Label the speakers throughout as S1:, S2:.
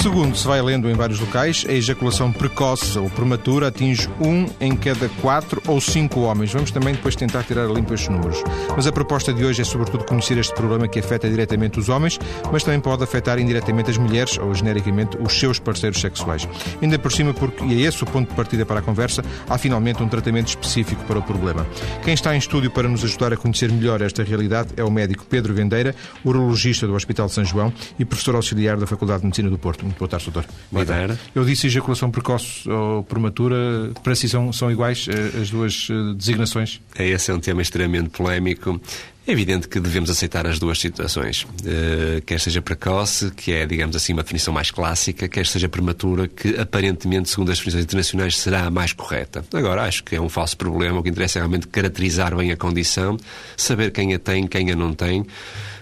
S1: Segundo se vai lendo em vários locais, a ejaculação precoce ou prematura atinge um em cada quatro ou cinco homens. Vamos também depois tentar tirar a limpo estes números. Mas a proposta de hoje é sobretudo conhecer este problema que afeta diretamente os homens, mas também pode afetar indiretamente as mulheres ou genericamente os seus parceiros sexuais. Ainda por cima, porque, e é esse o ponto de partida para a conversa, há finalmente um tratamento específico para o problema. Quem está em estúdio para nos ajudar a conhecer melhor esta realidade é o médico Pedro Vendeira, urologista do Hospital de São João e professor auxiliar da Faculdade de Medicina do Porto. Muito boa tarde, doutor.
S2: Boa tarde.
S1: Eu disse ejaculação precoce ou prematura, para si são, são iguais eh, as duas eh, designações?
S2: É, esse é um tema extremamente polémico. É evidente que devemos aceitar as duas situações. Uh, quer seja precoce, que é, digamos assim, uma definição mais clássica, quer seja prematura, que aparentemente, segundo as definições internacionais, será a mais correta. Agora, acho que é um falso problema. O que interessa é realmente caracterizar bem a condição, saber quem a tem, quem a não tem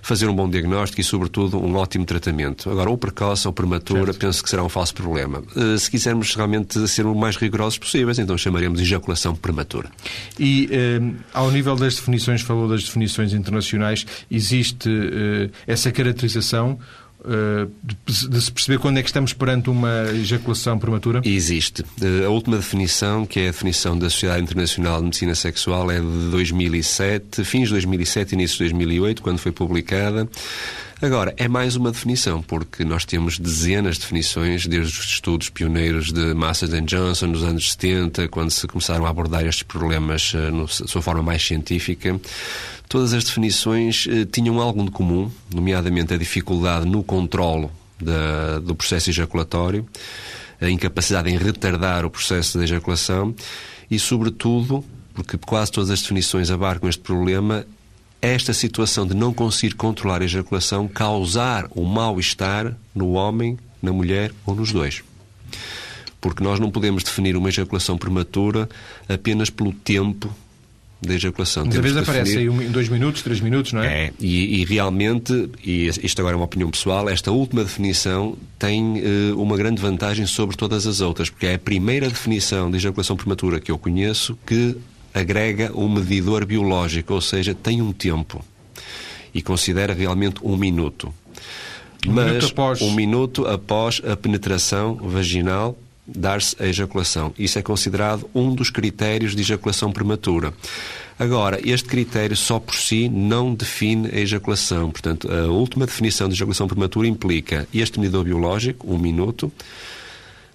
S2: fazer um bom diagnóstico e, sobretudo, um ótimo tratamento. Agora, ou precoce ou prematura, certo. penso que será um falso problema. Uh, se quisermos realmente ser o mais rigorosos possíveis, então chamaremos de ejaculação prematura.
S1: E, uh, ao nível das definições, falou das definições internacionais, existe uh, essa caracterização eh, de se perceber quando é que estamos perante uma ejaculação prematura?
S2: Existe. Eh, a última definição, que é a definição da Sociedade Internacional de Medicina Sexual, é de 2007, fins de 2007, início de 2008, quando foi publicada. Agora, é mais uma definição, porque nós temos dezenas de definições, desde os estudos pioneiros de Marsden Johnson nos anos 70, quando se começaram a abordar estes problemas uh, na sua forma mais científica. Todas as definições uh, tinham algo de comum, nomeadamente a dificuldade no controlo da, do processo ejaculatório, a incapacidade em retardar o processo de ejaculação e, sobretudo, porque quase todas as definições abarcam este problema, esta situação de não conseguir controlar a ejaculação causar o um mal-estar no homem, na mulher ou nos dois. Porque nós não podemos definir uma ejaculação prematura apenas pelo tempo da ejaculação.
S1: Mas às vezes aparece aí em dois minutos, três minutos, não é?
S2: É, e, e, realmente, e isto agora é uma opinião pessoal, esta última definição tem uh, uma grande vantagem sobre todas as outras, porque é a primeira definição de ejaculação prematura que eu conheço que agrega um medidor biológico, ou seja, tem um tempo e considera realmente um minuto.
S1: Um Mas minuto após...
S2: um minuto após a penetração vaginal dar-se a ejaculação. Isso é considerado um dos critérios de ejaculação prematura. Agora, este critério só por si não define a ejaculação. Portanto, a última definição de ejaculação prematura implica este medidor biológico, um minuto,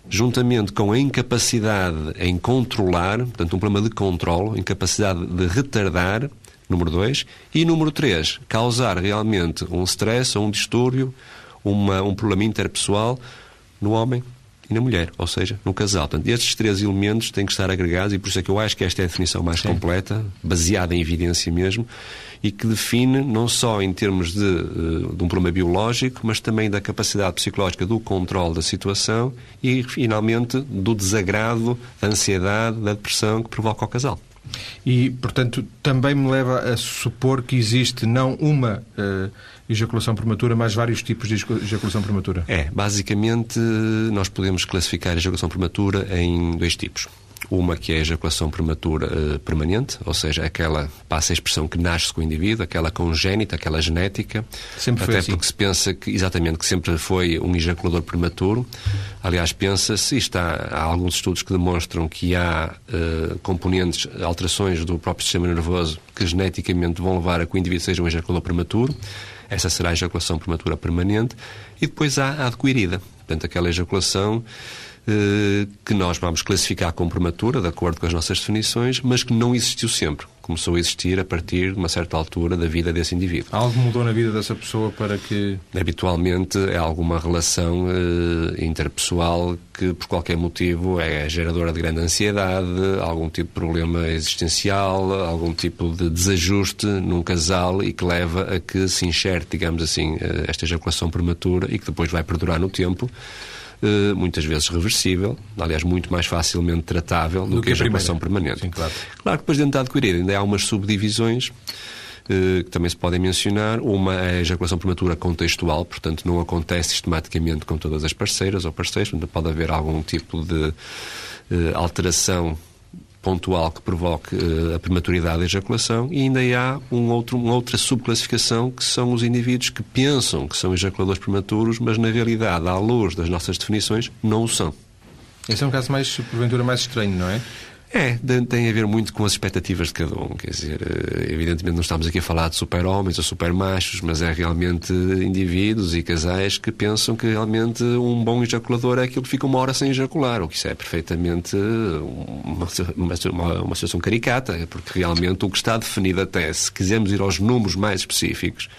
S2: juntamente com a incapacidade em controlar, portanto, um problema de controle, incapacidade de retardar, número 2, e número 3, causar realmente um stress ou um distúrbio, uma, um problema interpessoal no homem e na mulher, ou seja, no casal. Portanto, estes três elementos têm que estar agregados e por isso é que eu acho que esta é a definição mais Sim. completa, baseada em evidência mesmo, e que define não só em termos de, eh, de um problema biológico, mas também da capacidade psicológica do controle da situação e, finalmente, do desagrado, da ansiedade, da depressão que provoca o casal.
S1: E, portanto, também me leva a supor que existe não uma uh, ejaculação prematura, mas vários tipos de ejaculação prematura.
S2: É, basicamente, nós podemos classificar a ejaculação prematura em dois tipos. Uma que é a ejaculação prematura uh, permanente, ou seja, aquela, passa a expressão que nasce com o indivíduo, aquela congénita, aquela genética.
S1: Sempre
S2: foi
S1: Até
S2: porque se pensa que, exatamente, que sempre foi um ejaculador prematuro. Aliás, pensa-se, está, há alguns estudos que demonstram que há uh, componentes, alterações do próprio sistema nervoso que geneticamente vão levar a que o indivíduo seja um ejaculador prematuro. Essa será a ejaculação prematura permanente. E depois há a adquirida, portanto, aquela ejaculação eh, que nós vamos classificar como prematura, de acordo com as nossas definições, mas que não existiu sempre. Começou a existir a partir de uma certa altura da vida desse indivíduo.
S1: Algo mudou na vida dessa pessoa para que.
S2: Habitualmente é alguma relação eh, interpessoal que, por qualquer motivo, é geradora de grande ansiedade, algum tipo de problema existencial, algum tipo de desajuste num casal e que leva a que se enxerte, digamos assim, eh, esta ejaculação prematura e que depois vai perdurar no tempo eh, muitas vezes reversível, aliás, muito mais facilmente tratável do, do que, a ejaculação permanente.
S1: Sim, claro.
S2: claro que depois dentro da adquirida ainda há umas subdivisões eh, que também se podem mencionar. Uma é a ejaculação prematura contextual, portanto, não acontece sistematicamente com todas as parceiras ou parceiros, portanto, pode haver algum tipo de uh, alteração pontual que provoque uh, a prematuridade da ejaculação e ainda há um outro, uma outra subclassificação que são os indivíduos que pensam que são ejaculadores prematuros, mas na realidade, à luz das nossas definições, não o são.
S1: Esse é um caso mais, porventura, mais estranho, não é?
S2: É, tem a ver muito com as expectativas de cada um. Quer dizer, eh, evidentemente não estamos aqui a falar de super-homens ou super-machos, mas é realmente indivíduos e casais que pensam que realmente um bom ejaculador é aquele que fica uma hora sem ejacular, o que isso é perfeitamente uma, uma, uma situação caricata, porque realmente o que está definido até, se quisermos ir aos números mais específicos,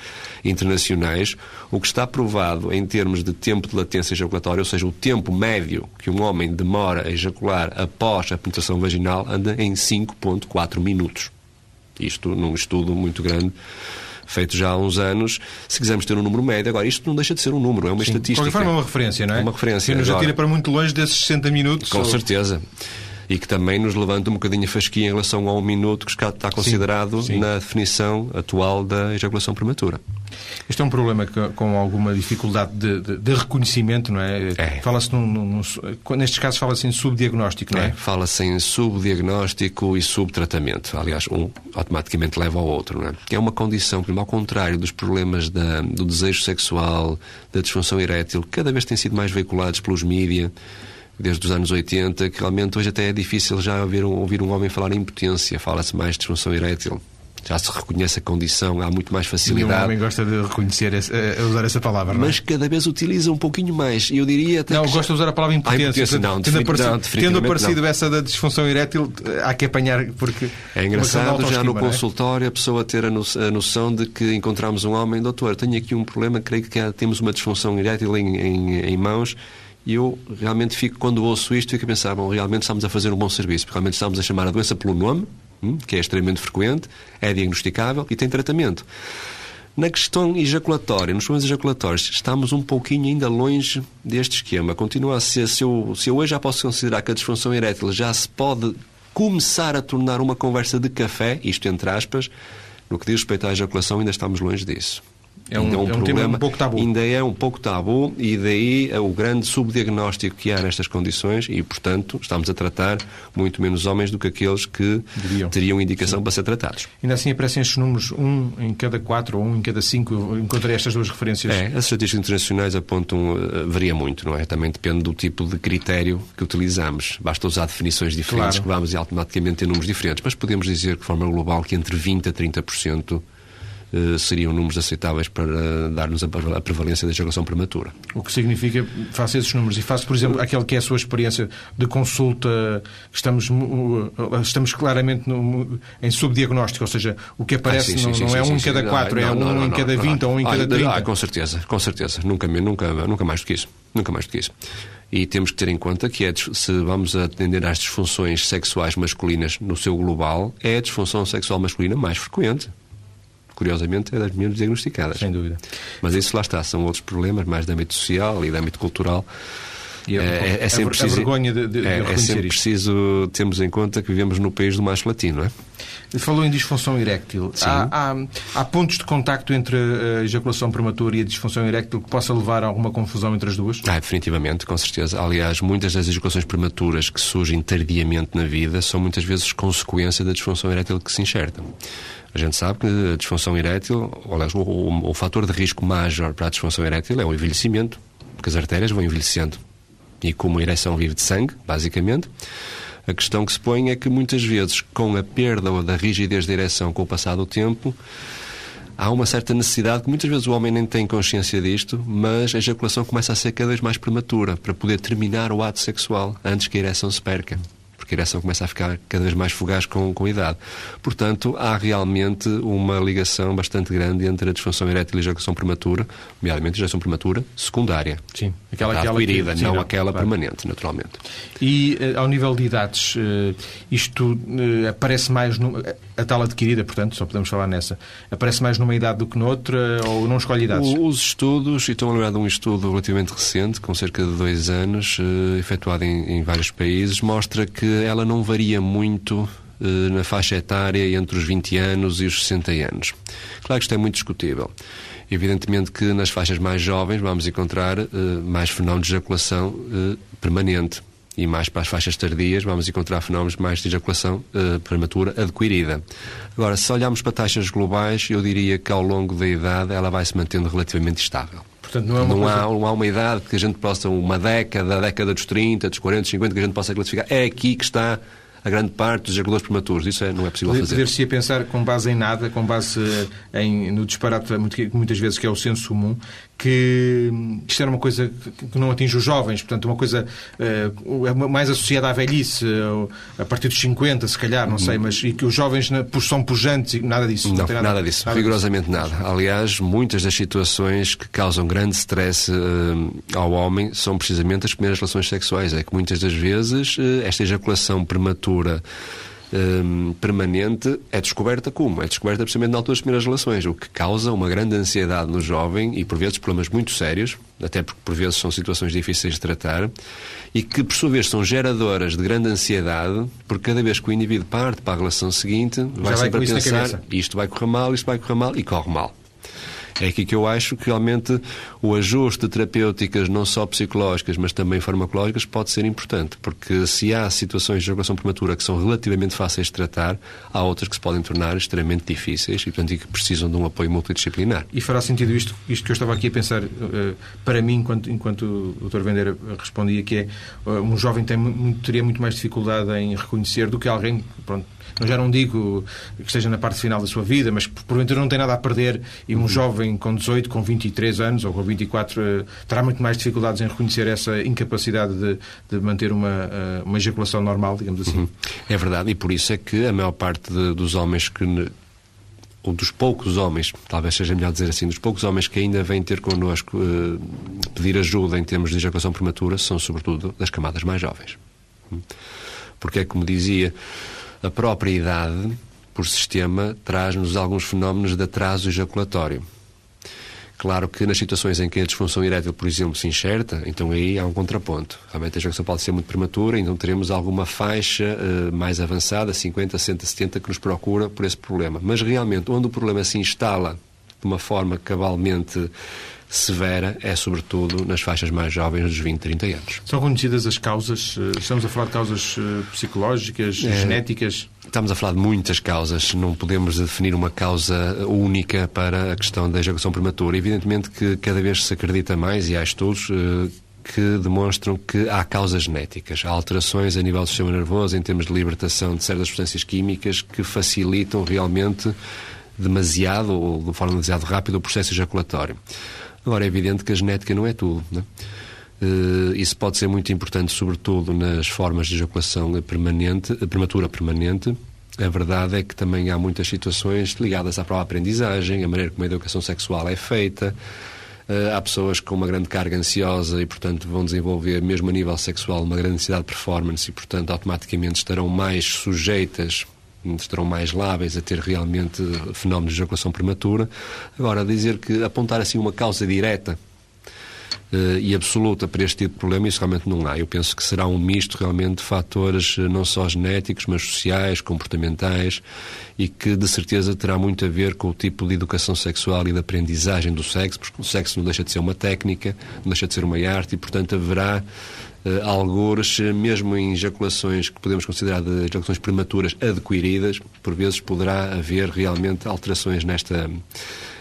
S2: internacionais, o que está provado em termos de tempo de latência ejaculatória, ou seja, o tempo médio que um homem demora a ejacular após a penetração vaginal, anda em 5,4 minutos. Isto num estudo muito grande feito já há uns anos, se quisermos ter um número médio. Agora, isto não deixa de ser um número, é uma
S1: Sim.
S2: estatística.
S1: De qualquer forma, é uma referência, não é?
S2: É uma referência.
S1: Que nos atira para muito longe desses 60 minutos.
S2: Com
S1: ou...
S2: certeza e que também nos levanta um bocadinho a fasquia em relação ao minuto que está considerado sim, sim. na definição atual da ejaculação prematura.
S1: Este é um problema que, com alguma dificuldade de, de, de reconhecimento, não é? é. Fala-se num, num, num, nestes casos fala-se em subdiagnóstico, não é? é
S2: Fala-se em subdiagnóstico e subtratamento. Aliás, um automaticamente leva ao outro, não é? É uma condição que, ao contrário dos problemas da, do desejo sexual, da disfunção erétil, cada vez têm sido mais veiculados pelos mídias desde os anos 80, que realmente hoje até é difícil já ouvir um, ouvir um homem falar em impotência, fala-se mais de disfunção erétil. Já se reconhece a condição, há muito mais facilidade.
S1: Nenhum homem gosta de reconhecer, essa, usar essa palavra,
S2: Mas é? cada vez utiliza um pouquinho mais. Eu diria até.
S1: Não,
S2: que
S1: gosta de usar a palavra impotência. Ah, impotência
S2: não,
S1: tendo, aparecido,
S2: não,
S1: tendo aparecido não. essa da disfunção erétil, há que apanhar porque.
S2: É engraçado já no consultório a pessoa ter a noção de que encontramos um homem, doutor, tenho aqui um problema, creio que temos uma disfunção erétil em, em, em mãos e eu realmente fico, quando ouço isto, fico a pensar, bom, realmente estamos a fazer um bom serviço, porque realmente estamos a chamar a doença pelo nome, que é extremamente frequente, é diagnosticável e tem tratamento. Na questão ejaculatória, nos problemas ejaculatórios, estamos um pouquinho ainda longe deste esquema. Continua a ser, se eu, se eu hoje já posso considerar que a disfunção erétil já se pode começar a tornar uma conversa de café, isto entre aspas, no que diz respeito à ejaculação, ainda estamos longe disso.
S1: É um, é um, é um problema um pouco tabu.
S2: Ainda é um pouco tabu e daí é o grande subdiagnóstico que há nestas condições e, portanto, estamos a tratar muito menos homens do que aqueles que teriam indicação Sim. para ser tratados.
S1: Ainda assim aparecem estes números, um em cada quatro ou um em cada cinco. Encontrei estas duas referências.
S2: É, as estatísticas internacionais apontam, uh, varia muito, não é? Também depende do tipo de critério que utilizamos. Basta usar definições diferentes claro. que vamos automaticamente ter números diferentes, mas podemos dizer que, de forma global, que entre 20% a 30% eh, seriam números aceitáveis para dar-nos a prevalência da ejaculação prematura.
S1: O que significa, faço esses números e faço, por exemplo, aquele que é a sua experiência de consulta, estamos, estamos claramente no, em subdiagnóstico, ou seja, o que aparece ah, sim, sim, não, sim, não, é um em cada quatro, é um em cada vinte ou um em cada trinta.
S2: Ah, com certeza, com certeza. Nunca, nunca, nunca mais do que isso. Nunca mais do que isso. E temos que ter em conta que é, se vamos atender às disfunções sexuais masculinas no seu global, é a disfunção sexual masculina mais frequente curiosamente, é das menos diagnosticadas.
S1: Sem dúvida.
S2: Mas isso lá está, são outros problemas, mais de âmbito social e de âmbito cultural.
S1: E é, é, é, sempre preciso, vergonha de, de,
S2: é,
S1: de é
S2: sempre preciso termos em conta que vivemos no país do macho latino, não é?
S1: Falou em disfunção eréctil. Há, há, há, pontos de contacto entre a ejaculação prematura e a disfunção eréctil que possa levar a alguma confusão entre as duas?
S2: Ah, definitivamente, com certeza. Aliás, muitas das ejaculações prematuras que surgem tardiamente na vida são muitas vezes consequência da disfunção erétil que se enxerta. A gente sabe que a disfunção erétil, ou, aliás, o, o, o fator de risco maior para a disfunção erétil é o envelhecimento, porque as artérias vão envelhecendo. E como a ereção vive de sangue, basicamente, a questão que se põe é que muitas vezes, com a perda da rigidez da ereção com o passar do tempo, há uma certa necessidade que muitas vezes o homem nem tem consciência disto, mas a ejaculação começa a ser cada vez mais prematura para poder terminar o ato sexual antes que a ereção se perca porque a ereção começa a ficar cada vez mais fugaz com, com a idade. Portanto, há realmente uma ligação bastante grande entre a disfunção erétil e a ejaculação prematura, nomeadamente a ejaculação prematura secundária.
S1: Sim,
S2: aquela, aquela adquirida, que, sim, não, não aquela claro. permanente, naturalmente.
S1: E uh, ao nível de idades, uh, isto uh, aparece mais no, a tal adquirida, portanto, só podemos falar nessa, aparece mais numa idade do que noutra ou não escolhe idades?
S2: Os estudos, e estou a lembrar de um estudo relativamente recente, com cerca de dois anos, efetuado em, em vários países, mostra que ela não varia muito eh, na faixa etária entre os 20 anos e os 60 anos. Claro que isto é muito discutível. Evidentemente que nas faixas mais jovens vamos encontrar uh, mais fenómenos de ejaculação permanente. E mais para as faixas tardias, vamos encontrar fenómenos mais de ejaculação uh, prematura adquirida. Agora, se olharmos para taxas globais, eu diria que ao longo da idade ela vai se mantendo relativamente estável.
S1: Portanto, não, é
S2: não,
S1: coisa...
S2: há, não há uma idade que a gente possa, uma década, a década dos 30, dos 40, dos 50, que a gente possa classificar. É aqui que está a grande parte dos ejaculadores prematuros. Isso é, não é possível
S1: Poder,
S2: fazer.
S1: Poder-se pensar com base em nada, com base eh, em, no disparate, muitas vezes, que é o senso comum, que isto era uma coisa que não atinge os jovens, portanto, uma coisa uh, mais associada à velhice, uh, a partir dos 50, se calhar, não sei, mas e que os jovens são pujantes e nada disso.
S2: Não, não nada, nada, disso, nada rigorosamente disso. nada. Aliás, muitas das situações que causam grande stress uh, ao homem são precisamente as primeiras relações sexuais. É que muitas das vezes esta ejaculação prematura um, permanente é descoberta como? É descoberta precisamente na altura das primeiras relações, o que causa uma grande ansiedade no jovem e, por vezes, problemas muito sérios, até porque, por vezes, são situações difíceis de tratar e que, por sua vez, são geradoras de grande ansiedade, porque cada vez que o indivíduo parte para a relação seguinte, vai, vai sempre a pensar isto vai correr mal, isto vai correr mal e corre mal. É aqui que eu acho que realmente o ajuste de terapêuticas, não só psicológicas, mas também farmacológicas, pode ser importante, porque se há situações de ejaculação prematura que são relativamente fáceis de tratar, há outras que se podem tornar extremamente difíceis e, portanto, que precisam de um apoio multidisciplinar.
S1: E fará sentido isto, isto que eu estava aqui a pensar, uh, para mim, enquanto, enquanto o Dr. Vendeira respondia, que é uh, um jovem tem, teria muito mais dificuldade em reconhecer do que alguém, pronto, eu já não digo que esteja na parte final da sua vida, mas porventura não tem nada a perder e um uhum. jovem com 18, com 23 anos ou com 24 eh, terá muito mais dificuldades em reconhecer essa incapacidade de, de manter uma, eh, uma ejaculação normal, digamos assim. Uhum.
S2: É verdade, e por isso é que a maior parte de, dos homens que ou dos poucos homens, talvez seja melhor dizer assim, dos poucos homens que ainda vêm ter connosco uh, pedir ajuda em termos de ejaculação prematura, são sobretudo das camadas mais jovens. Porque é como dizia, a própria idade, por sistema, traz-nos alguns fenómenos de atraso ejaculatório. Claro que nas situações em que a disfunção erétil, por exemplo, se enxerta, então aí há um contraponto. Realmente a ejaculação pode ser muito prematura, então teremos alguma faixa uh, mais avançada, 50, 60, 70, que nos procura por esse problema. Mas realmente, onde o problema se instala de uma forma cabalmente severa é, sobretudo, nas faixas mais jovens dos 20, 30 anos.
S1: São conhecidas as causas? Eh, estamos a falar de causas eh, psicológicas, é, genéticas?
S2: Estamos a falar de muitas causas. Não podemos definir uma causa única para a questão da ejaculação prematura. Evidentemente que cada vez se acredita mais, e há estudos que demonstram que há causas genéticas. Há alterações a nível do sistema nervoso, em termos de libertação de certas substâncias químicas, que facilitam realmente demasiado, ou de forma demasiado rápida, o processo ejaculatório. Agora, é evidente que a genética não é tudo. Não é? Uh, isso pode ser muito importante, sobretudo nas formas de ejaculação permanente, prematura permanente. A verdade é que também há muitas situações ligadas à própria aprendizagem, a maneira como a educação sexual é feita. Uh, há pessoas com uma grande carga ansiosa e, portanto, vão desenvolver, mesmo a nível sexual, uma grande necessidade de performance e, portanto, automaticamente estarão mais sujeitas estarão mais lábeis a ter realmente fenómenos de ejaculação prematura. Agora, dizer que apontar assim uma causa direta uh, e absoluta para este tipo de problema, isso realmente não há. Eu penso que será um misto realmente de fatores eh, não só genéticos, mas sociais, comportamentais e que de certeza terá muito a ver com o tipo de educação sexual e de aprendizagem do sexo, porque o sexo não deixa de ser uma técnica, não deixa de ser uma arte e, portanto, haverá uh, algures, mesmo em ejaculações que podemos considerar de ejaculações prematuras adquiridas, por vezes poderá haver realmente alterações nesta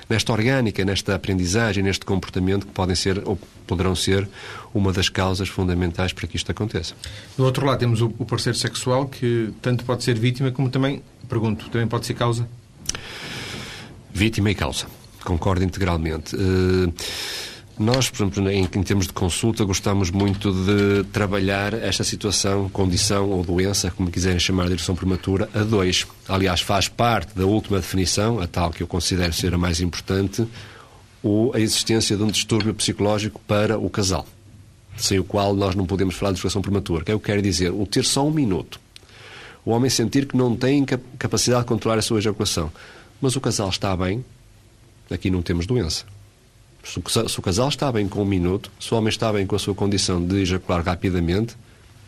S2: nesta orgânica, nesta aprendizagem, neste comportamento que podem ser ou poderão ser uma das causas fundamentais para que isto aconteça.
S1: Do outro lado temos o, parceiro sexual que tanto pode ser vítima como também, pergunto, também pode ser causa?
S2: Vítima e causa. Concordo integralmente. Uh, nós, por exemplo, em, em, termos de consulta, gostamos muito de trabalhar esta situação, condição ou doença, como quiserem chamar de ereção prematura, a dois. Aliás, faz parte da última definição, a tal que eu considero ser a mais importante, ou a existência de um distúrbio psicológico para o casal, sem o qual nós não podemos falar de ereção prematura. O que eu quero dizer? O ter só um minuto. O homem sentir que não tem capacidade de controlar a sua ejaculação. Mas o casal está bem, aqui não temos doença. Se o, casal está bem com um minuto, se o homem está bem com a sua condição de ejacular rapidamente,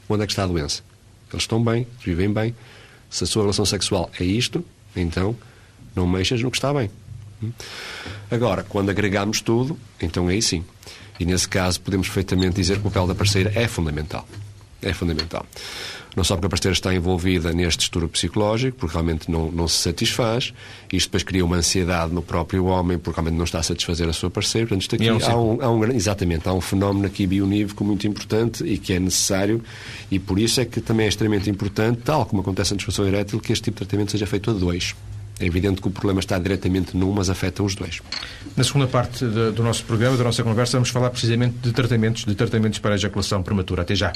S2: onde é que está a doença? Eles estão bem, vivem bem. Se a sua relação sexual é isto, então não mexas no que está bem. Agora, quando agregamos tudo, então aí sim. E nesse caso podemos perfeitamente dizer que o papel da parceira é fundamental. É fundamental. Não só porque a parceira está envolvida neste estudo psicológico, porque realmente não, não se satisfaz, isto depois cria uma ansiedade no próprio homem, porque realmente não está a satisfazer a sua parceira. Portanto, isto aqui
S1: é
S2: há, um, há um, exatamente, há um fenómeno aqui bionívoco muito importante e que é necessário, e por isso é que também é extremamente importante, tal como acontece na disfunção erétil, que este tipo de tratamento seja feito a dois. É evidente que o problema está diretamente num, mas afeta os dois.
S1: Na segunda parte do nosso programa, da nossa conversa, vamos falar precisamente de tratamentos, de tratamentos para ejaculação prematura. Até já.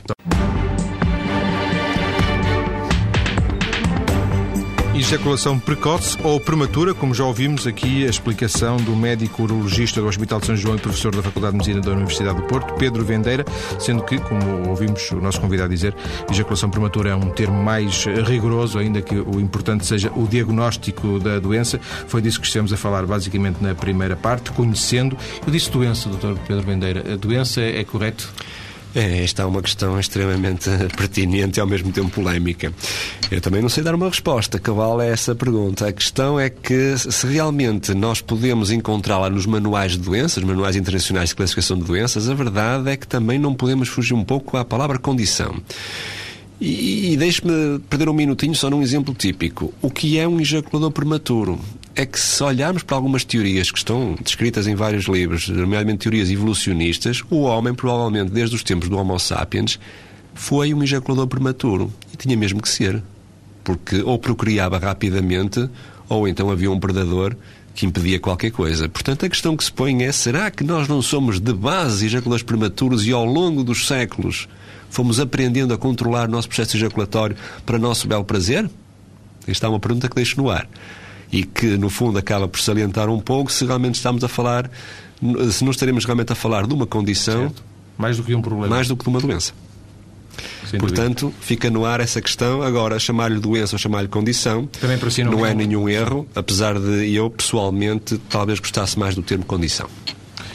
S1: Ejaculação precoce ou prematura, como já ouvimos aqui a explicação do médico urologista do Hospital de São João e professor da Faculdade de Medicina da Universidade do Porto, Pedro Vendeira, sendo que, como ouvimos o nosso convidado dizer, ejaculação prematura é um termo mais rigoroso, ainda que o importante seja o diagnóstico da doença. Foi disso que estamos a falar basicamente na primeira parte, conhecendo. Eu disse doença, doutor Pedro Vendeira. A doença é correto?
S2: É, esta é uma questão extremamente pertinente e ao mesmo tempo polémica. Eu também não sei dar uma resposta cabal a essa pergunta. A questão é que se realmente nós podemos encontrá-la nos manuais de doenças, manuais internacionais de classificação de doenças, a verdade é que também não podemos fugir um pouco à palavra condição. E, e deixe-me perder um minutinho só num exemplo típico. O que é um ejaculador prematuro? É que se olharmos para algumas teorias que estão descritas em vários livros, nomeadamente teorias evolucionistas, o homem, provavelmente desde os tempos do Homo sapiens, foi um ejaculador prematuro. E tinha mesmo que ser. Porque ou procriava rapidamente, ou então havia um predador que impedia qualquer coisa. Portanto, a questão que se põe é: será que nós não somos de base ejaculadores prematuros e ao longo dos séculos fomos aprendendo a controlar o nosso processo ejaculatório para nosso belo prazer? Esta é uma pergunta que deixo no ar e que, no fundo, acaba por salientar um pouco se realmente estamos a falar, se não estaremos realmente a falar de uma condição.
S1: Certo. Mais do que um problema.
S2: Mais do que de uma doença. Sem Portanto, dúvida. fica no ar essa questão. Agora, chamar-lhe doença ou chamar-lhe condição
S1: Também para si não,
S2: não é nenhum erro, apesar de eu, pessoalmente, talvez gostasse mais do termo condição.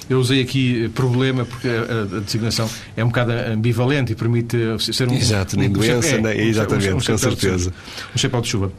S1: Eu usei aqui problema porque a, a, designação é um bocado ambivalente e permite ser um.
S2: Exato, nem
S1: um,
S2: doença, é, nem, exatamente, um, com certeza.
S1: um chapéu de chuva.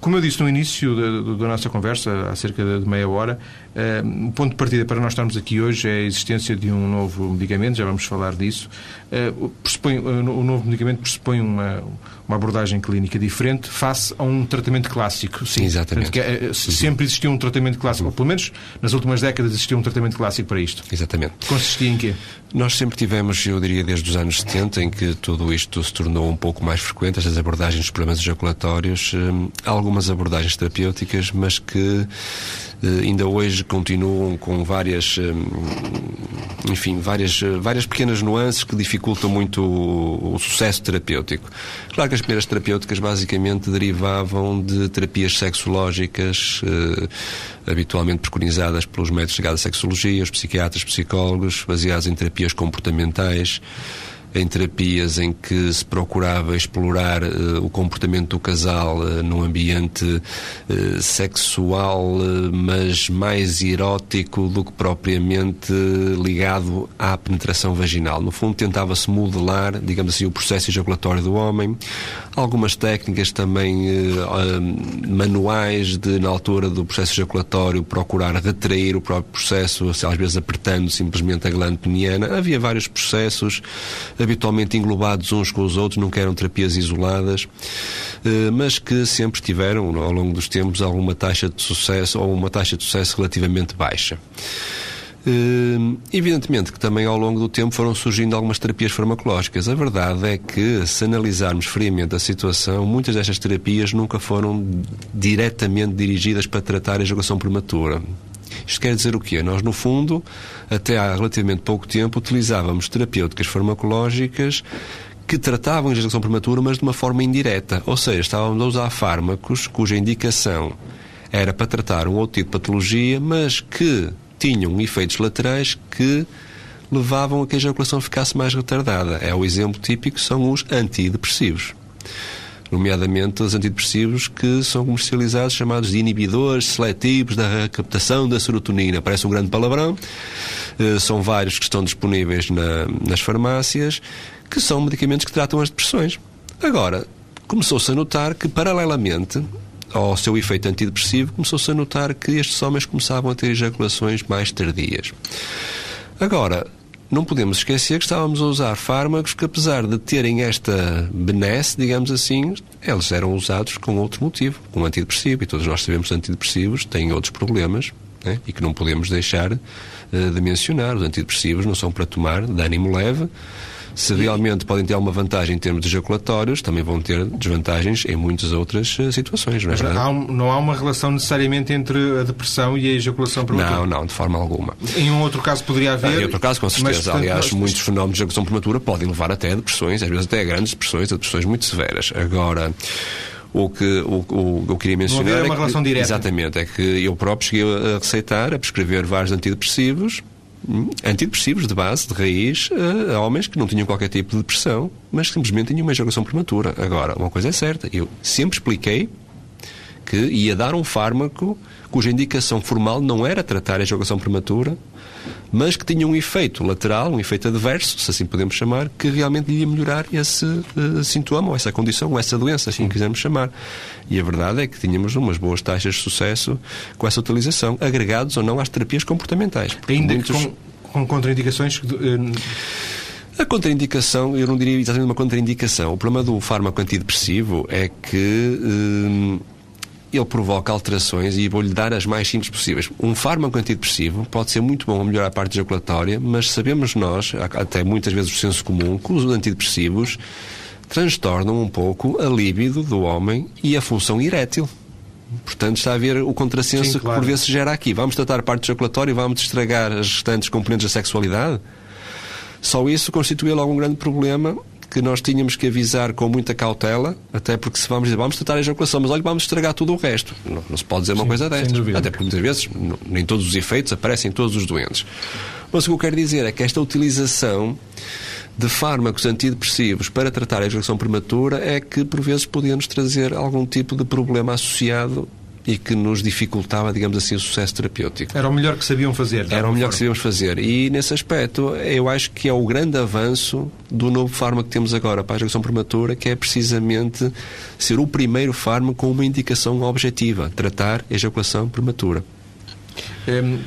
S1: Como eu disse no início da, nossa conversa, há cerca de meia hora, uh, o ponto de partida para nós estarmos aqui hoje é a existência de um novo medicamento, já vamos falar disso. Uh, pressupõe, uh, o novo medicamento pressupõe uma, uma abordagem clínica diferente face a um tratamento clássico.
S2: Sim, exatamente.
S1: Portanto, é, sempre existiu um tratamento clássico, ou pelo menos nas últimas décadas existiu um tratamento clássico para isto.
S2: Exatamente.
S1: Consistia em quê?
S2: Nós sempre tivemos, eu diria, desde os anos 70, em que tudo isto se tornou um pouco mais frequente, estas abordagens dos problemas ejaculatórios, algumas abordagens terapêuticas, mas que eh, ainda hoje continuam com várias, eh, enfim, várias, eh, várias pequenas nuances que dificultam muito o, o sucesso terapêutico. Claro que as primeiras terapêuticas basicamente derivavam de terapias sexológicas, habitualmente preconizadas pelos médicos ligados à sexologia, os psiquiatras, psicólogos, baseados em terapias comportamentais em terapias em que se procurava explorar uh, o comportamento do casal uh, num ambiente uh, sexual, mas mais erótico do que propriamente ligado à penetração vaginal. No fundo, tentava-se modelar, digamos assim, o processo ejaculatório do homem. Algumas técnicas também manuais de, na altura do processo ejaculatório, procurar retrair o próprio processo, às vezes apertando simplesmente a glândula peniana. Havia vários processos habitualmente englobados uns com os outros, nunca eram terapias isoladas, eh, mas que sempre tiveram, ao longo dos tempos, alguma taxa de sucesso ou uma taxa de sucesso relativamente baixa. Uh, evidentemente que também ao longo do tempo foram surgindo algumas terapias farmacológicas. A verdade é que, se analisarmos friamente a situação, muitas destas terapias nunca foram diretamente dirigidas para tratar a ejaculação prematura. Isto quer dizer o quê? Nós, no fundo, até há relativamente pouco tempo, utilizávamos terapêuticas farmacológicas que tratavam a ejaculação prematura, mas de uma forma indireta. Ou seja, estávamos a usar fármacos cuja indicação era para tratar um outro tipo de patologia, mas que tinham efeitos laterais que levavam a que a ejaculação ficasse mais retardada. É o exemplo típico, são os antidepressivos nomeadamente os antidepressivos que são comercializados, chamados de inibidores seletivos da recaptação da serotonina. Parece um grande palavrão. Eh, são vários que estão disponíveis na, nas farmácias, que são medicamentos que tratam as depressões. Agora, começou-se a notar que, paralelamente ao seu efeito antidepressivo, começou-se a notar que estes homens começavam a ter ejaculações mais tardias. Agora, não podemos esquecer que estávamos a usar fármacos que, apesar de terem esta benesse, digamos assim, eles eram usados com outro motivo, com antidepressivo. E todos nós sabemos que antidepressivos têm outros problemas né? e que não podemos deixar uh, de mencionar. Os antidepressivos não são para tomar de ânimo leve se realmente podem ter alguma vantagem em termos de ejaculatórios, também vão ter desvantagens em muitas outras uh, situações, não é
S1: Mas há não há uma relação necessariamente entre a depressão e a ejaculação prematura?
S2: Não, não, de forma alguma.
S1: Em um outro caso poderia haver?
S2: Ah, em outro caso, com certeza. Mas, portanto, Aliás, nós... muitos fenómenos de ejaculação prematura podem levar até a depressões, às vezes até a grandes depressões, a depressões muito severas. Agora, o que o, o, eu queria mencionar
S1: não é uma
S2: que,
S1: relação direta.
S2: Exatamente, é que eu próprio cheguei a receitar, a prescrever vários antidepressivos antidepressivos de base, de raiz, a, a homens que não tinham qualquer tipo de depressão, mas simplesmente tinham uma ejaculação prematura. Agora, uma coisa é certa, eu sempre expliquei que ia dar um fármaco cuja indicação formal não era tratar a ejaculação prematura, mas que tinha um efeito lateral, um efeito adverso, se assim podemos chamar, que realmente ia melhorar esse uh, sintoma, ou essa condição, ou essa doença, assim quisermos chamar. E a verdade é que tínhamos umas boas taxas de sucesso com essa utilização, agregados ou não às terapias comportamentais.
S1: Ainda muitos... com, com contraindicações. Uh...
S2: A contraindicação, eu não diria exatamente uma contraindicação. O problema do fármaco antidepressivo é que. Uh, ele provoca alterações e vou-lhe dar as mais simples possíveis. Um fármaco antidepressivo pode ser muito bom a melhorar a parte ejaculatória, mas sabemos nós, até muitas vezes o senso comum, que os antidepressivos transtornam um pouco a líbido do homem e a função erétil. Portanto, está a ver o contrassenso Sim, claro. que por vezes se gera aqui. Vamos tratar a parte ejaculatória e vamos estragar as restantes componentes da sexualidade? Só isso constitui logo um grande problema que nós tínhamos que avisar com muita cautela, até porque se vamos dizer, vamos tratar a ejaculação, mas olha, vamos estragar tudo o resto. Não, não se pode dizer uma Sim, coisa destas. Até porque muitas vezes não, nem todos os efeitos aparecem em todos os doentes. Mas o que eu quero dizer é que esta utilização de fármacos antidepressivos para tratar a ejaculação prematura é que, por vezes, podia-nos trazer algum tipo de problema associado e que nos dificultava, digamos assim, o sucesso terapêutico.
S1: Era o melhor que sabiam fazer.
S2: Era o melhor forma. que sabíamos fazer. E, nesse aspecto, eu acho que é o grande avanço do novo fármaco que temos agora para a ejaculação prematura, que é precisamente ser o primeiro fármaco com uma indicação objetiva, tratar a ejaculação prematura.
S1: Hum,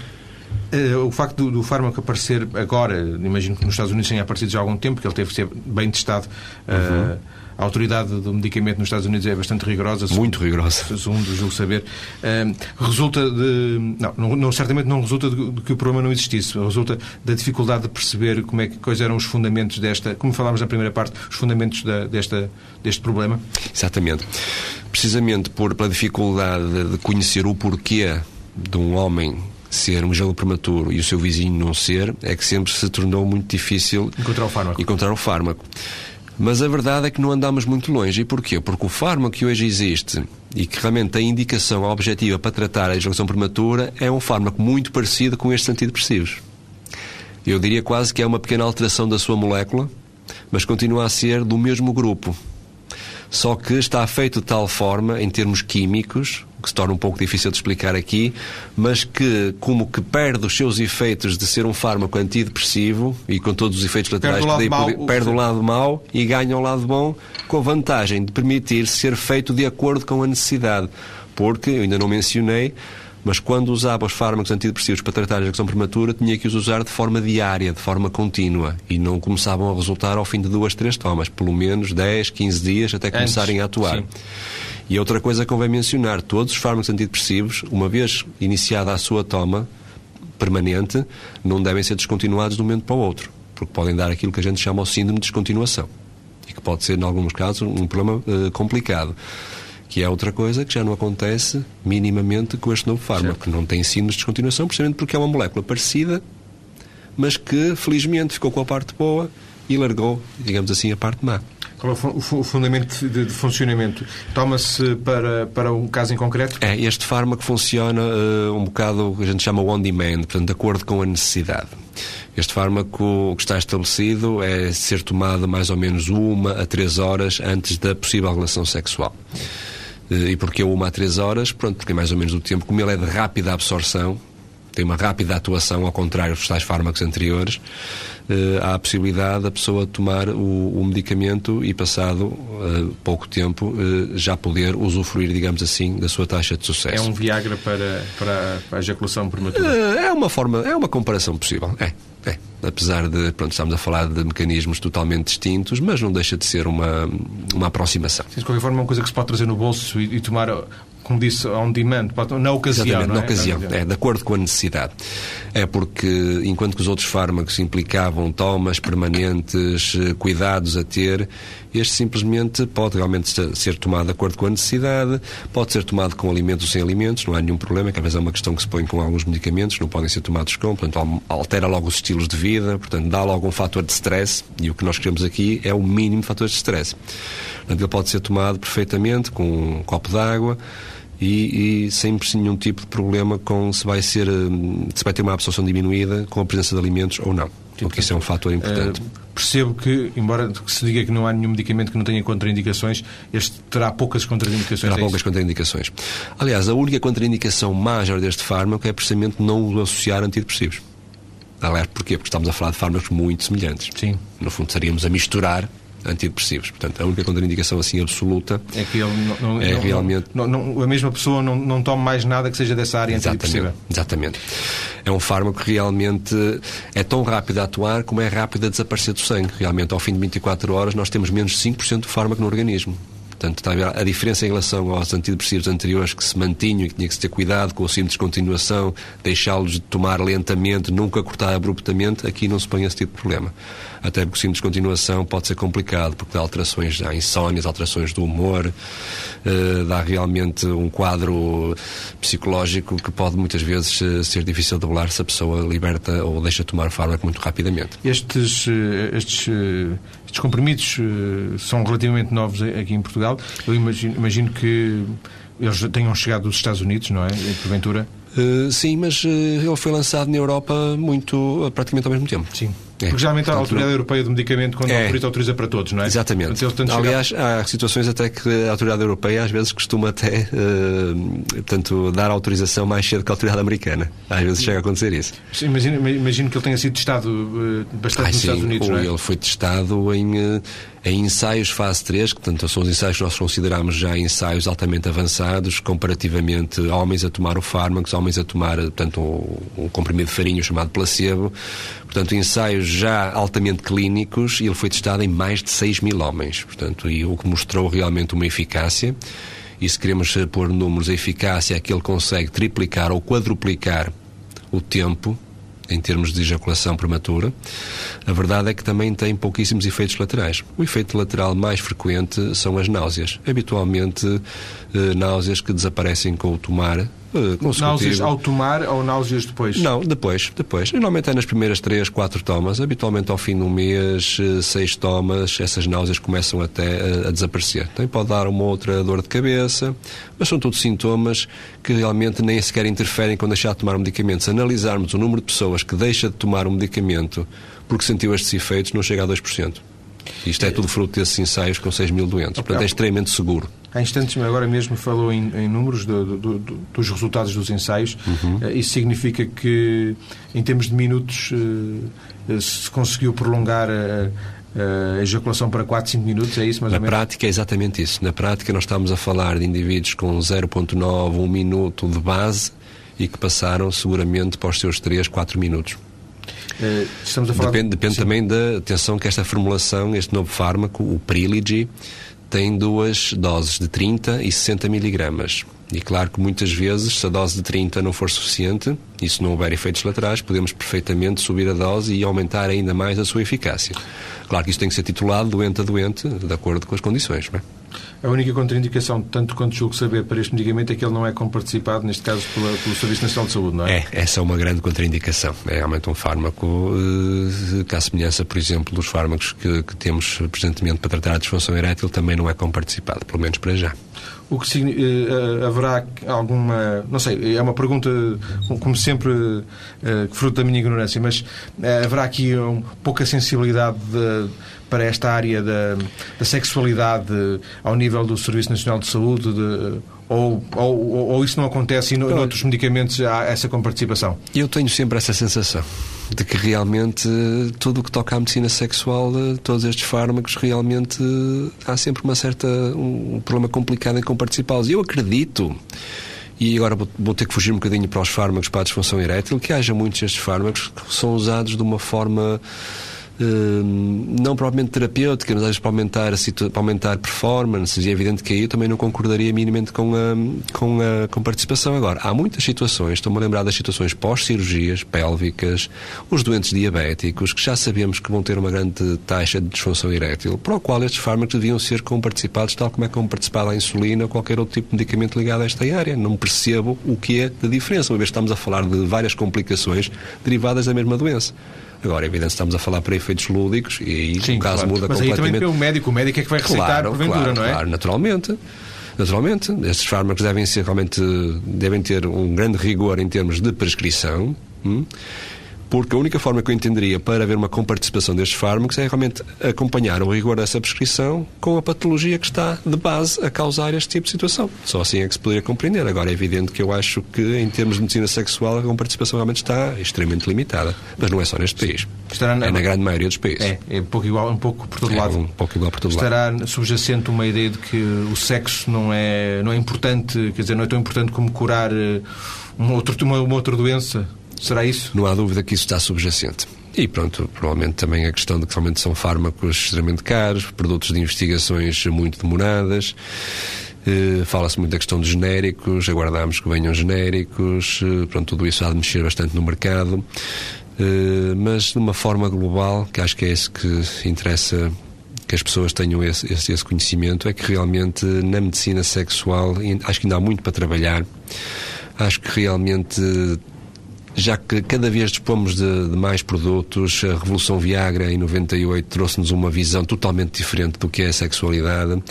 S1: o facto do, do, fármaco aparecer agora, imagino que nos Estados Unidos tenha aparecido já há algum tempo, que ele teve que ser bem testado. Uhum. Uh, a autoridade do medicamento nos Estados Unidos é bastante rigorosa.
S2: Muito rigorosa.
S1: Segundo julgo saber. Uh, resulta de. Não, não, certamente não resulta de, de, que o problema não existisse. Resulta da dificuldade de perceber como é que, quais eram os fundamentos desta. Como falámos na primeira parte, os fundamentos da, desta, deste problema.
S2: Exatamente. Precisamente por, pela dificuldade de conhecer o porquê de um homem ser um gelo prematuro e o seu vizinho não ser, é que sempre se tornou muito difícil
S1: encontrar o fármaco.
S2: Encontrar o fármaco. Mas a verdade é que não andamos muito longe. E porquê? Porque o fármaco que hoje existe e que realmente tem indicação objetiva para tratar a ejaculação prematura é um fármaco muito parecido com estes antidepressivos. Eu diria quase que é uma pequena alteração da sua molécula, mas continua a ser do mesmo grupo. Só que está feito de tal forma, em termos químicos, que se torna um pouco difícil de explicar aqui, mas que, como que perde os seus efeitos de ser um fármaco antidepressivo e com todos os efeitos laterais
S1: perde
S2: que
S1: daí
S2: mau, perde o lado mau e ganha o lado bom, com a vantagem de permitir ser feito de acordo com a necessidade. Porque, eu ainda não mencionei, mas quando usava os fármacos antidepressivos para tratar a ejaculação prematura, tinha que os usar de forma diária, de forma contínua, e não começavam a resultar ao fim de duas, três tomas, pelo menos 10, 15 dias até começarem Antes, a atuar. Sim. E outra coisa que convém mencionar, todos os fármacos antidepressivos, uma vez iniciada a sua toma permanente, não devem ser descontinuados de um momento para o outro, porque podem dar aquilo que a gente chama o síndrome de descontinuação, e que pode ser, em alguns casos, um problema uh, complicado que é outra coisa que já não acontece minimamente com este novo fármaco, que não tem síndrome de descontinuação, precisamente porque é uma molécula parecida, mas que felizmente ficou com a parte boa e largou, digamos assim, a parte má.
S1: Qual é o fundamento de, de funcionamento? Toma-se para, para um caso em concreto?
S2: É, este fármaco funciona uh, um bocado, a gente chama on-demand, portanto, de acordo com a necessidade. Este fármaco, que está estabelecido é ser tomado mais ou menos uma a três horas antes da possível relação sexual. Eh, e porque uma a três horas? Pronto, porque é mais ou menos o tempo. Como ele é de rápida absorção, tem uma rápida atuação, ao contrário dos tais fármacos anteriores, eh, há a possibilidade da pessoa tomar o, o medicamento e, passado uh, pouco tempo, uh, já poder usufruir, digamos assim, da sua taxa de sucesso.
S1: É um Viagra para, para a ejaculação prematura?
S2: é uma forma, é uma comparação possível, é. É, apesar de, pronto, estamos a falar de mecanismos totalmente distintos, mas não deixa de ser uma, uma aproximação.
S1: Sim, de qualquer forma, é uma coisa que se pode trazer no bolso e, e tomar como disse, on demand, na ocasião.
S2: Exatamente,
S1: é?
S2: na ocasião, é, de acordo com a necessidade. É porque, enquanto que os outros fármacos implicavam tomas permanentes, eh, cuidados a ter, este simplesmente pode realmente ser tomado de acordo com a necessidade, pode ser tomado com alimentos ou sem alimentos, não há nenhum problema, que às vezes é uma questão que se põe com alguns medicamentos, não podem ser tomados com, portanto, altera logo os estilos de vida, portanto, dá logo um fator de stress, e o que nós queremos aqui é o mínimo de fatores de stress. Portanto, ele pode ser tomado perfeitamente com um copo de água, e, e, sem nenhum tipo de problema com se vai ser hum, se vai ter uma absorção diminuída com a presença de alimentos ou não. Sim, porque isso é um fator importante. Uh,
S1: percebo que, embora se diga que não há nenhum medicamento que não tenha contraindicações, este terá poucas contraindicações.
S2: Terá
S1: é
S2: poucas isso? contraindicações. Aliás, a única contraindicação major deste fármaco é precisamente não o associar a antidepressivos. Aliás, porquê? Porque estamos a falar de fármacos muito semelhantes.
S1: Sim.
S2: No fundo, estaríamos a misturar antidepressivos. Portanto, a única contraindicação assim absoluta
S1: é que ele não, não,
S2: é realmente
S1: não, a mesma pessoa não, não toma mais nada que seja dessa área antidepressiva.
S2: Exatamente. É um fármaco que realmente é tão rápido a atuar como é rápido a desaparecer do sangue. Realmente, ao fim de 24 horas, nós temos menos de 5% do fármaco no organismo. Portanto, está a, a diferença em relação aos antidepressivos anteriores que se mantinham e que tinha que se ter cuidado com o símbolo de descontinuação, deixá-los de tomar lentamente, nunca cortar abruptamente, aqui não se põe esse tipo de problema. Até porque o símbolo de descontinuação pode ser complicado, porque dá alterações, há insónias, alterações do humor, uh, dá realmente um quadro psicológico que pode muitas vezes uh, ser difícil de dobrar se a pessoa liberta ou deixa tomar o fármaco muito rapidamente.
S1: Estes, uh, estes estes comprimidos são relativamente novos aqui em Portugal. Eu imagino, imagino que eles tenham chegado dos Estados Unidos, não é? Porventura.
S2: Uh, sim, mas uh, ele foi lançado na Europa muito, praticamente ao mesmo tempo.
S1: Sim. É. Porque geralmente a Autoridade Europeia do Medicamento, quando é. autoriza, autoriza para todos, não é?
S2: Exatamente. Portanto, Aliás, chegar... há situações até que a Autoridade Europeia às vezes costuma até uh, portanto, dar autorização mais cedo que a Autoridade Americana. Às vezes chega a acontecer isso.
S1: Sim, imagino, imagino que ele tenha sido testado uh, bastante Ai, nos
S2: sim,
S1: Estados Unidos, não é?
S2: Ele foi testado em, uh, em ensaios fase 3, que portanto, são os ensaios que nós consideramos já ensaios altamente avançados, comparativamente homens a tomar o fármaco, homens a tomar portanto, um, um comprimido de farinha chamado placebo. Portanto, ensaios já altamente clínicos e ele foi testado em mais de 6 mil homens. Portanto, e o que mostrou realmente uma eficácia. E se queremos pôr números, a eficácia é que ele consegue triplicar ou quadruplicar o tempo em termos de ejaculação prematura. A verdade é que também tem pouquíssimos efeitos laterais. O efeito lateral mais frequente são as náuseas. Habitualmente, eh, náuseas que desaparecem com o tomar
S1: Uh, náuseas ao tomar ou náuseas depois?
S2: Não, depois. depois. Normalmente é nas primeiras três, quatro tomas. Habitualmente ao fim de um mês, eh, seis tomas, essas náuseas começam até a, a desaparecer. Também pode dar uma outra dor de cabeça, mas são todos sintomas que realmente nem sequer interferem com deixar de tomar medicamento. Se analisarmos o número de pessoas que deixa de tomar um medicamento porque sentiu estes efeitos, não chega a 2%. Isto é tudo fruto desses ensaios com 6 mil doentes. Portanto, é extremamente seguro.
S1: Há instantes, agora mesmo, falou em, em números do, do, do, dos resultados dos ensaios. Uhum. Eh, isso significa que, em termos de minutos, eh, se conseguiu prolongar a, ejaculação para 4, 5 minutos, é isso mais
S2: Na
S1: ou menos?
S2: Na prática é exatamente isso. Na prática nós estamos a falar de indivíduos com 0.9, 1 minuto de base e que passaram seguramente para os seus 3, 4 minutos.
S1: Uh, estamos a falar
S2: depende, depende também da atenção que esta formulação, este novo fármaco, o Prilogy, tem duas doses de 30 e 60 miligramas. E claro que muitas vezes, se a dose de 30 não for suficiente, e se não houver efeitos laterais, podemos perfeitamente subir a dose e aumentar ainda mais a sua eficácia. Claro que isto tem que ser titulado doente a doente, de acordo com as condições. Não é?
S1: A única contraindicação, tanto quanto julgo saber, para este medicamento é que ele não é comparticipado, neste caso, pela, pelo Serviço Nacional de Saúde, não é?
S2: É, essa é uma grande contraindicação. É realmente um fármaco que, à semelhança, por exemplo, dos fármacos que, que temos presentemente para tratar a disfunção erétil, também não é comparticipado, pelo menos para já.
S1: O que uh, haverá alguma. Não sei, é uma pergunta, como sempre, uh, fruto da minha ignorância, mas uh, haverá aqui um, pouca sensibilidade de, para esta área da, da, sexualidade ao nível do Serviço Nacional de Saúde? De, ou, ou, ou, isso não acontece e no, noutros medicamentos há essa comparticipação?
S2: Eu tenho sempre essa sensação de que realmente tudo o que toca à medicina sexual, todos estes fármacos, realmente há sempre uma certa, um problema complicado em comparticipá-los. E eu acredito e agora vou ter que fugir um bocadinho para os fármacos para a disfunção erétil, que haja muitos destes fármacos que são usados de uma forma não propriamente terapêutica, mas às vezes para aumentar, a para aumentar performance, e é evidente que aí eu também não concordaria minimamente com a, com a com participação. Agora, há muitas situações, estou-me a lembrar das situações pós-cirurgias pélvicas, os doentes diabéticos, que já sabemos que vão ter uma grande taxa de disfunção erétil, para o qual estes fármacos deviam ser comparticipados, tal como é comparticipada a insulina ou qualquer outro tipo de medicamento ligado a esta área. Não percebo o que é de diferença, uma vez que estamos a falar de várias complicações derivadas da mesma doença. Agora, é evidente, estamos a falar para efeitos lúdicos e aí Sim, o caso
S1: claro.
S2: muda
S1: Mas
S2: completamente. Mas
S1: aí também pelo médico, o médico é que vai receitar
S2: claro,
S1: porventura,
S2: claro,
S1: não é?
S2: Claro, naturalmente. Naturalmente, estes fármacos devem ser realmente devem ter um grande rigor em termos de prescrição. Hum? Porque a única forma que eu entenderia para haver uma comparticipação destes fármacos é realmente acompanhar o rigor dessa prescrição com a patologia que está de base a causar este tipo de situação. Só assim é que se poderia compreender. Agora, é evidente que eu acho que, em termos de medicina sexual, a comparticipação realmente está extremamente limitada. Mas não é só neste país. Estará na... É na grande maioria dos países.
S1: É, é um pouco igual, um pouco por todo
S2: é
S1: lado.
S2: um pouco igual por todo
S1: Estará
S2: lado.
S1: subjacente uma ideia de que o sexo não é, não é importante, quer dizer, não é tão importante como curar eh, uma outra, uma, uma outra doença Será isso?
S2: Não há dúvida que isso está subjacente. E pronto, provavelmente também a questão de que realmente são fármacos extremamente caros, produtos de investigações muito demoradas. Uh, Fala-se muito da questão dos genéricos, aguardamos que venham genéricos, uh, pronto, tudo isso há de mexer bastante no mercado, uh, mas de uma forma global, que acho que é isso que interessa que as pessoas tenham esse, esse, esse conhecimento, é que realmente na medicina sexual, acho que ainda há muito para trabalhar, acho que realmente já que cada vez dispomos de, de, mais produtos, a Revolução Viagra em 98 trouxe-nos uma visão totalmente diferente do que é a sexualidade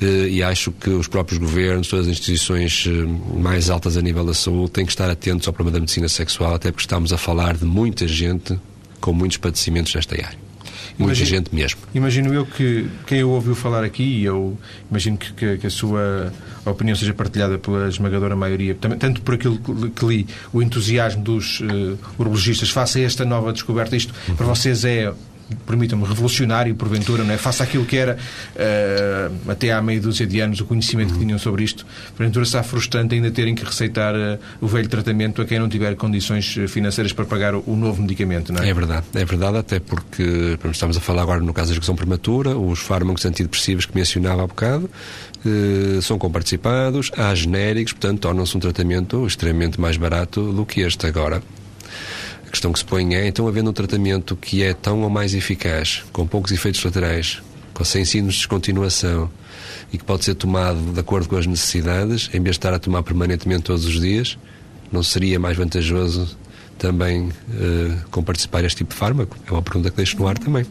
S2: eh, e acho que os próprios governos, todas as instituições eh, mais altas a nível da saúde têm que estar atentos ao problema da medicina sexual, até porque estamos a falar de muita gente com muitos padecimentos nesta área. Muita imagino, gente mesmo.
S1: Imagino eu que quem eu ouviu falar aqui, e eu imagino que, que, que, a sua opinião seja partilhada pela esmagadora maioria, tanto por aquilo que li, o entusiasmo dos uh, urologistas face a esta nova descoberta, isto uhum. para vocês é permitam-me, revolucionário, porventura, não é? Faça aquilo que era uh, até há meia dúzia de anos o conhecimento que tinham sobre isto. Porventura está frustrante ainda terem que receitar uh, o velho tratamento a quem não tiver condições eh, financeiras para pagar o, o novo medicamento, não é?
S2: É verdade, é verdade, até porque estamos a falar agora no caso da execução prematura, os fármacos antidepressivos que mencionava há bocado uh, são comparticipados, há genéricos, portanto tornam-se um tratamento extremamente mais barato do que este agora questão que se põe é, então, havendo um tratamento que é tão ou mais eficaz, com poucos efeitos laterais, com sem signos de descontinuação e que pode ser tomado de acordo com as necessidades, em vez de estar a tomar permanentemente todos os dias, não seria mais vantajoso também uh, com participar este tipo de fármaco? É uma pergunta que deixo no ar também.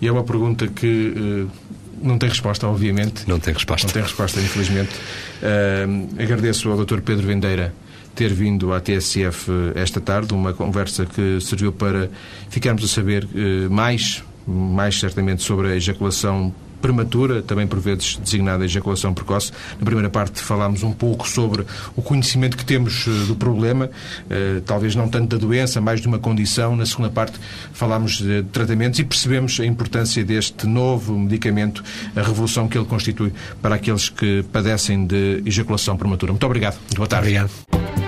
S1: E é uma pergunta que uh, não tem resposta, obviamente.
S2: Não tem resposta.
S1: Não tem resposta, infelizmente. Uh, agradeço ao Dr. Pedro Vendeira ter vindo à TSF eh, esta tarde, uma conversa que serviu para ficarmos a saber eh, mais, mais certamente sobre a ejaculação prematura, também por vezes designada ejaculação precoce. Na primeira parte falámos um pouco sobre o conhecimento que temos eh, do problema, talvez não tanto da doença, mais de uma condição. Na segunda parte falámos de tratamentos e percebemos a importância deste novo medicamento, a revolução que ele constitui para aqueles que padecem de ejaculação prematura. Muito obrigado. Boa tarde.
S2: Obrigado.